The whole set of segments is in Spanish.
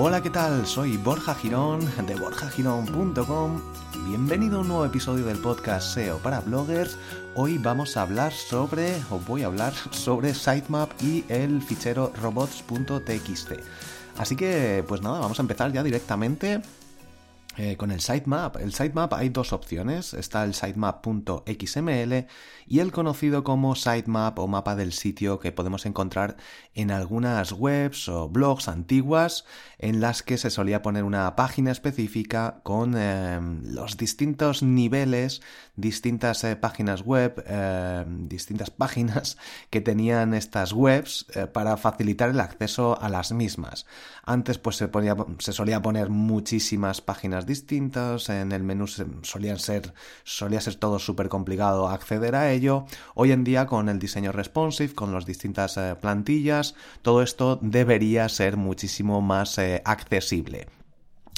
Hola, ¿qué tal? Soy Borja Girón de borjagirón.com. Bienvenido a un nuevo episodio del podcast SEO para bloggers. Hoy vamos a hablar sobre, o voy a hablar sobre sitemap y el fichero robots.txt. Así que, pues nada, vamos a empezar ya directamente eh, con el sitemap. El sitemap hay dos opciones. Está el sitemap.xml y el conocido como sitemap o mapa del sitio que podemos encontrar en algunas webs o blogs antiguas en las que se solía poner una página específica con eh, los distintos niveles, distintas eh, páginas web, distintas páginas que tenían estas webs para facilitar el acceso a las mismas. Antes pues se, se solía poner muchísimas páginas distintas, en el menú solían ser, solía ser todo súper complicado acceder a ello. Hoy en día con el diseño responsive, con las distintas eh, plantillas, todo esto debería ser muchísimo más eh, accesible.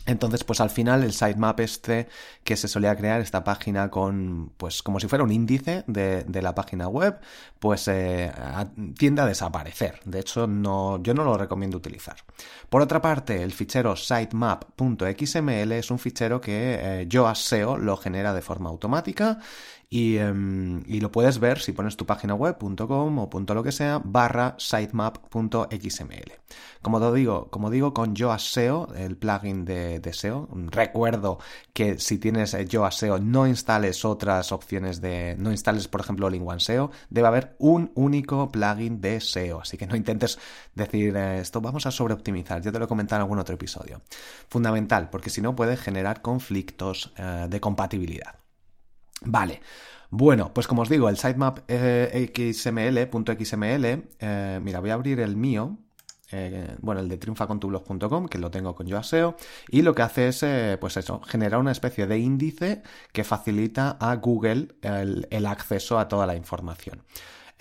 Entonces, pues al final el sitemap este que se solía crear, esta página con, pues como si fuera un índice de, la página web, pues eh, tiende a desaparecer. De hecho, no, yo no lo recomiendo utilizar. Por otra parte, el fichero sitemap.xml es un fichero que eh, Yoast SEO lo genera de forma automática Em, y, lo puedes ver si pones tu página web.com o punto lo que sea barra sitemap.xml. Como te digo, como digo con Yoast SEO, el plugin de, SEO, recuerdo que si tienes Yoast SEO no instales otras opciones de, no instales por ejemplo One SEO, debe haber un único plugin de SEO, así que no intentes decir eh, esto vamos a sobreoptimizar, ya te lo he comentado en algún otro episodio. Fundamental, porque si no puede generar conflictos eh, de compatibilidad. Vale. Bueno, pues como os digo, el sitemap eh, xml.xml, eh, mira, voy a abrir el mío, eh, bueno, el de triunfacontublog.com, que lo tengo con YoASEO, y lo que hace es, pues eso, generar una especie de índice que facilita a Google el acceso a toda la información.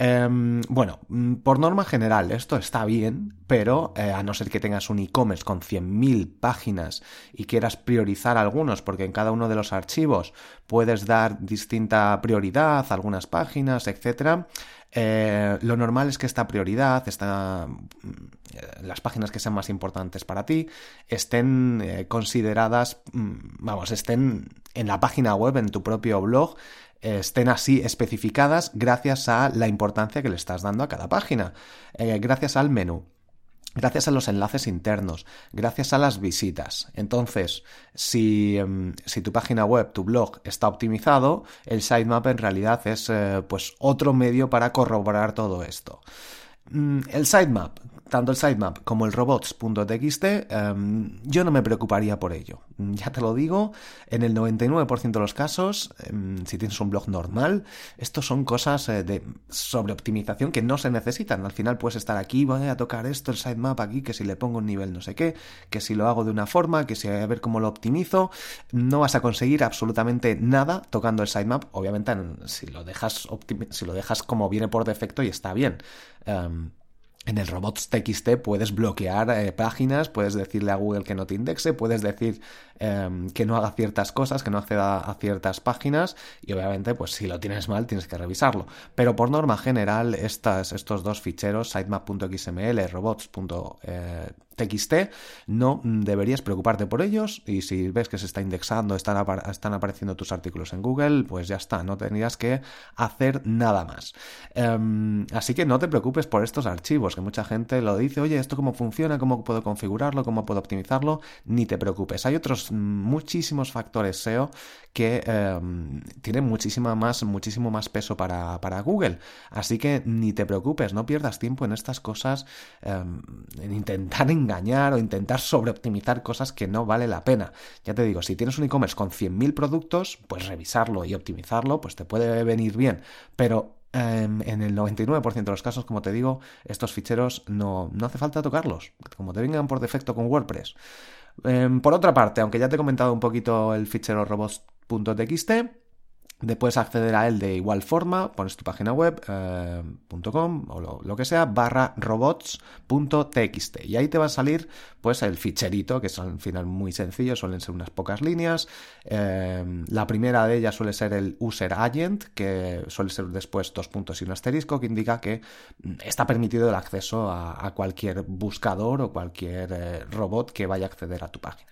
Em, bueno, mm, por norma general esto está bien, pero eh, a no ser que tengas un e-commerce con 100.000 páginas y quieras priorizar algunos, porque en cada uno de los archivos puedes dar distinta prioridad a algunas páginas, etc. Eh, lo normal es que esta prioridad, mm, las páginas que sean más importantes para ti, estén eh, consideradas, mm, vamos, estén en la página web, en tu propio blog, estén así especificadas gracias a la importancia que le estás dando a cada página, eh, gracias al menú. Gracias a los enlaces internos, gracias a las visitas. Entonces, si, em, si tu página web, tu blog está optimizado, el sitemap en realidad es eh, pues otro medio para corroborar todo esto. Mm, el sitemap, tanto el sitemap como el robots.txt, em, yo no me preocuparía por ello. Mm, ya te lo digo, en el 99% de los casos, em, si tienes un blog normal, estos son cosas eh, de sobreoptimización que no se necesitan. Al final puedes estar aquí, voy a tocar esto, el sitemap aquí, que si le pongo un nivel no sé qué, que si lo hago de una forma, que si a ver cómo lo optimizo, no vas a conseguir absolutamente nada tocando el sitemap. Obviamente, si lo dejas, si lo dejas como viene por defecto y está bien. Em, en el robots.txt puedes bloquear eh, páginas, puedes decirle a Google que no te indexe, puedes decir em, que no haga ciertas cosas, que no acceda a ciertas páginas y obviamente pues si lo tienes mal tienes que revisarlo. Pero por norma general estos dos ficheros, sitemap.xml, robots.txt, TXT, no deberías preocuparte por ellos y si ves que se está indexando, están, están apareciendo tus artículos en Google, pues ya está, no tendrías que hacer nada más. Em, así que no te preocupes por estos archivos, que mucha gente lo dice, oye, ¿esto cómo funciona? ¿Cómo puedo configurarlo? ¿Cómo puedo optimizarlo? Ni te preocupes. Hay otros muchísimos factores SEO que em, tienen muchísima más, muchísimo más peso para, Google. Así que ni te preocupes, no pierdas tiempo en estas cosas, em, en intentar engañar o intentar sobreoptimizar cosas que no vale la pena. Ya te digo, si tienes un e-commerce con 100.000 productos, pues revisarlo y optimizarlo, pues te puede venir bien. Pero em, en el 99% de los casos, como te digo, estos ficheros no, no hace falta tocarlos, como te vengan por defecto con WordPress. por otra parte, aunque ya te he comentado un poquito el fichero robots .txt puedes acceder a él de igual forma, pones tu página web, eh, .com o lo, que sea, barra robots.txt y ahí te va a salir pues el ficherito, que es al final muy sencillo, suelen ser unas pocas líneas. Eh, la primera de ellas suele ser el user agent, que suele ser después dos puntos y un asterisco, que indica que está permitido el acceso a, cualquier buscador o cualquier eh, robot que vaya a acceder a tu página.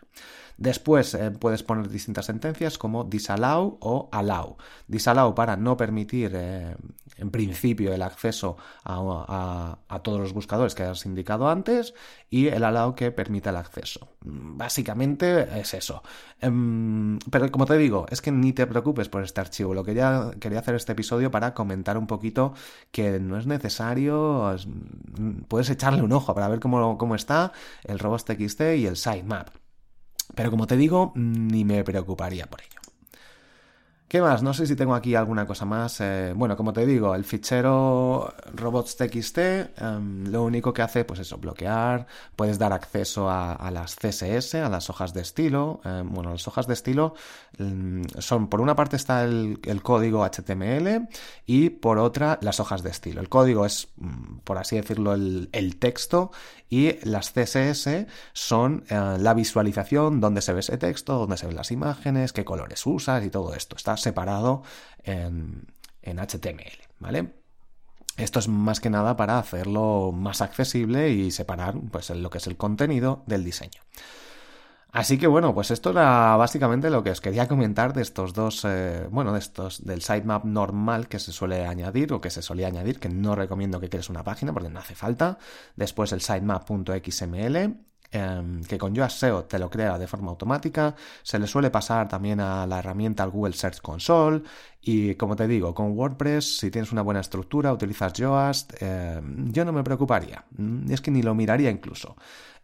Después eh, puedes poner distintas sentencias como disallow o allow. Disallow para no permitir eh, en principio el acceso a, todos los buscadores que has indicado antes y el allow que permita el acceso. Básicamente es eso. Em, pero como te digo, es que ni te preocupes por este archivo. Lo que ya quería hacer este episodio para comentar un poquito que no es necesario, puedes echarle un ojo para ver cómo, cómo está el robots.txt y el sitemap. Pero como te digo, ni me preocuparía por ello. ¿Qué más? No sé si tengo aquí alguna cosa más. Eh, bueno, como te digo, el fichero robots.txt em, lo único que hace, pues eso, bloquear. Puedes dar acceso a, las CSS, a las hojas de estilo. Em, bueno, las hojas de estilo mm, son, por una parte está el, código HTML y por otra las hojas de estilo. El código es, mm, por así decirlo, el, texto y las CSS son eh, la visualización, donde se ve ese texto, dónde se ven las imágenes, qué colores usas y todo esto. Está separado en, HTML, ¿vale? Esto es más que nada para hacerlo más accesible y separar pues, lo que es el contenido del diseño. Así que bueno, pues esto era básicamente lo que os quería comentar de estos dos, eh, bueno, de estos, del sitemap normal que se suele añadir o que se solía añadir, que no recomiendo que crees una página porque no hace falta. Después el sitemap.xml Em, que con Yoast SEO te lo crea de forma automática, se le suele pasar también a la herramienta Google Search Console y como te digo, con WordPress, si tienes una buena estructura, utilizas Yoast, em, yo no me preocuparía, mm, es que ni lo miraría incluso.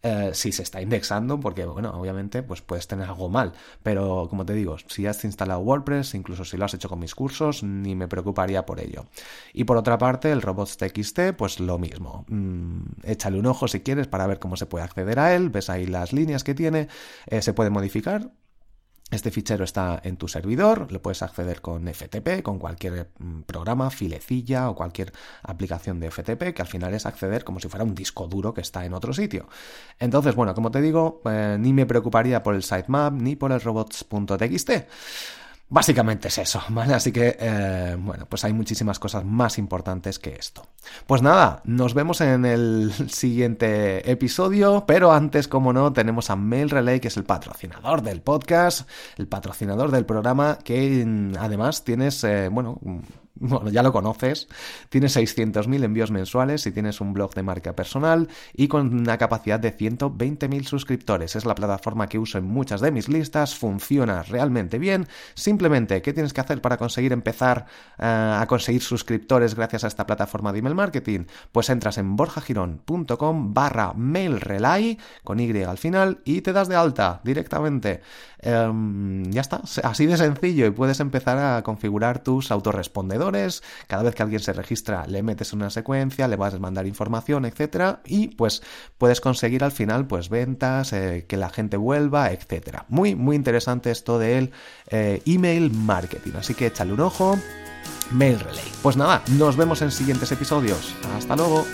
Eh, si se está indexando, porque bueno, obviamente pues puedes tener algo mal, pero como te digo, si has instalado WordPress, incluso si lo has hecho con mis cursos, ni me preocuparía por ello. Y por otra parte, el robots.txt, pues lo mismo. Mm, échale un ojo si quieres para ver cómo se puede acceder a él, ves ahí las líneas que tiene, eh, se puede modificar, este fichero está en tu servidor, lo puedes acceder con FTP, con cualquier mm, programa, filecilla o cualquier aplicación de FTP, que al final es acceder como si fuera un disco duro que está en otro sitio. Entonces, bueno, como te digo, eh, ni me preocuparía por el sitemap ni por el robots.txt. Básicamente es eso, ¿vale? Así que, eh, bueno, pues hay muchísimas cosas más importantes que esto. Pues nada, nos vemos en el siguiente episodio, pero antes, como no, tenemos a Mail Relay, que es el patrocinador del podcast, el patrocinador del programa, que mm, además tienes, eh, bueno, bueno, ya lo conoces, tienes 600.000 envíos mensuales si tienes un blog de marca personal y con una capacidad de 120.000 suscriptores. Es la plataforma que uso en muchas de mis listas, funciona realmente bien. Simplemente, ¿qué tienes que hacer para conseguir empezar eh, a conseguir suscriptores gracias a esta plataforma de email marketing? Pues entras en borjagirón.com barra mailrelay con Y al final y te das de alta directamente. Em, ya está, así de sencillo y puedes empezar a configurar tus autorrespondedores. Cada vez que alguien se registra, le metes una secuencia, le vas a mandar información, etcétera, y pues puedes conseguir al final pues ventas, eh, que la gente vuelva, etcétera. Muy, muy interesante esto del eh, email marketing. Así que échale un ojo. Mail Relay. Pues nada, nos vemos en siguientes episodios. Hasta luego.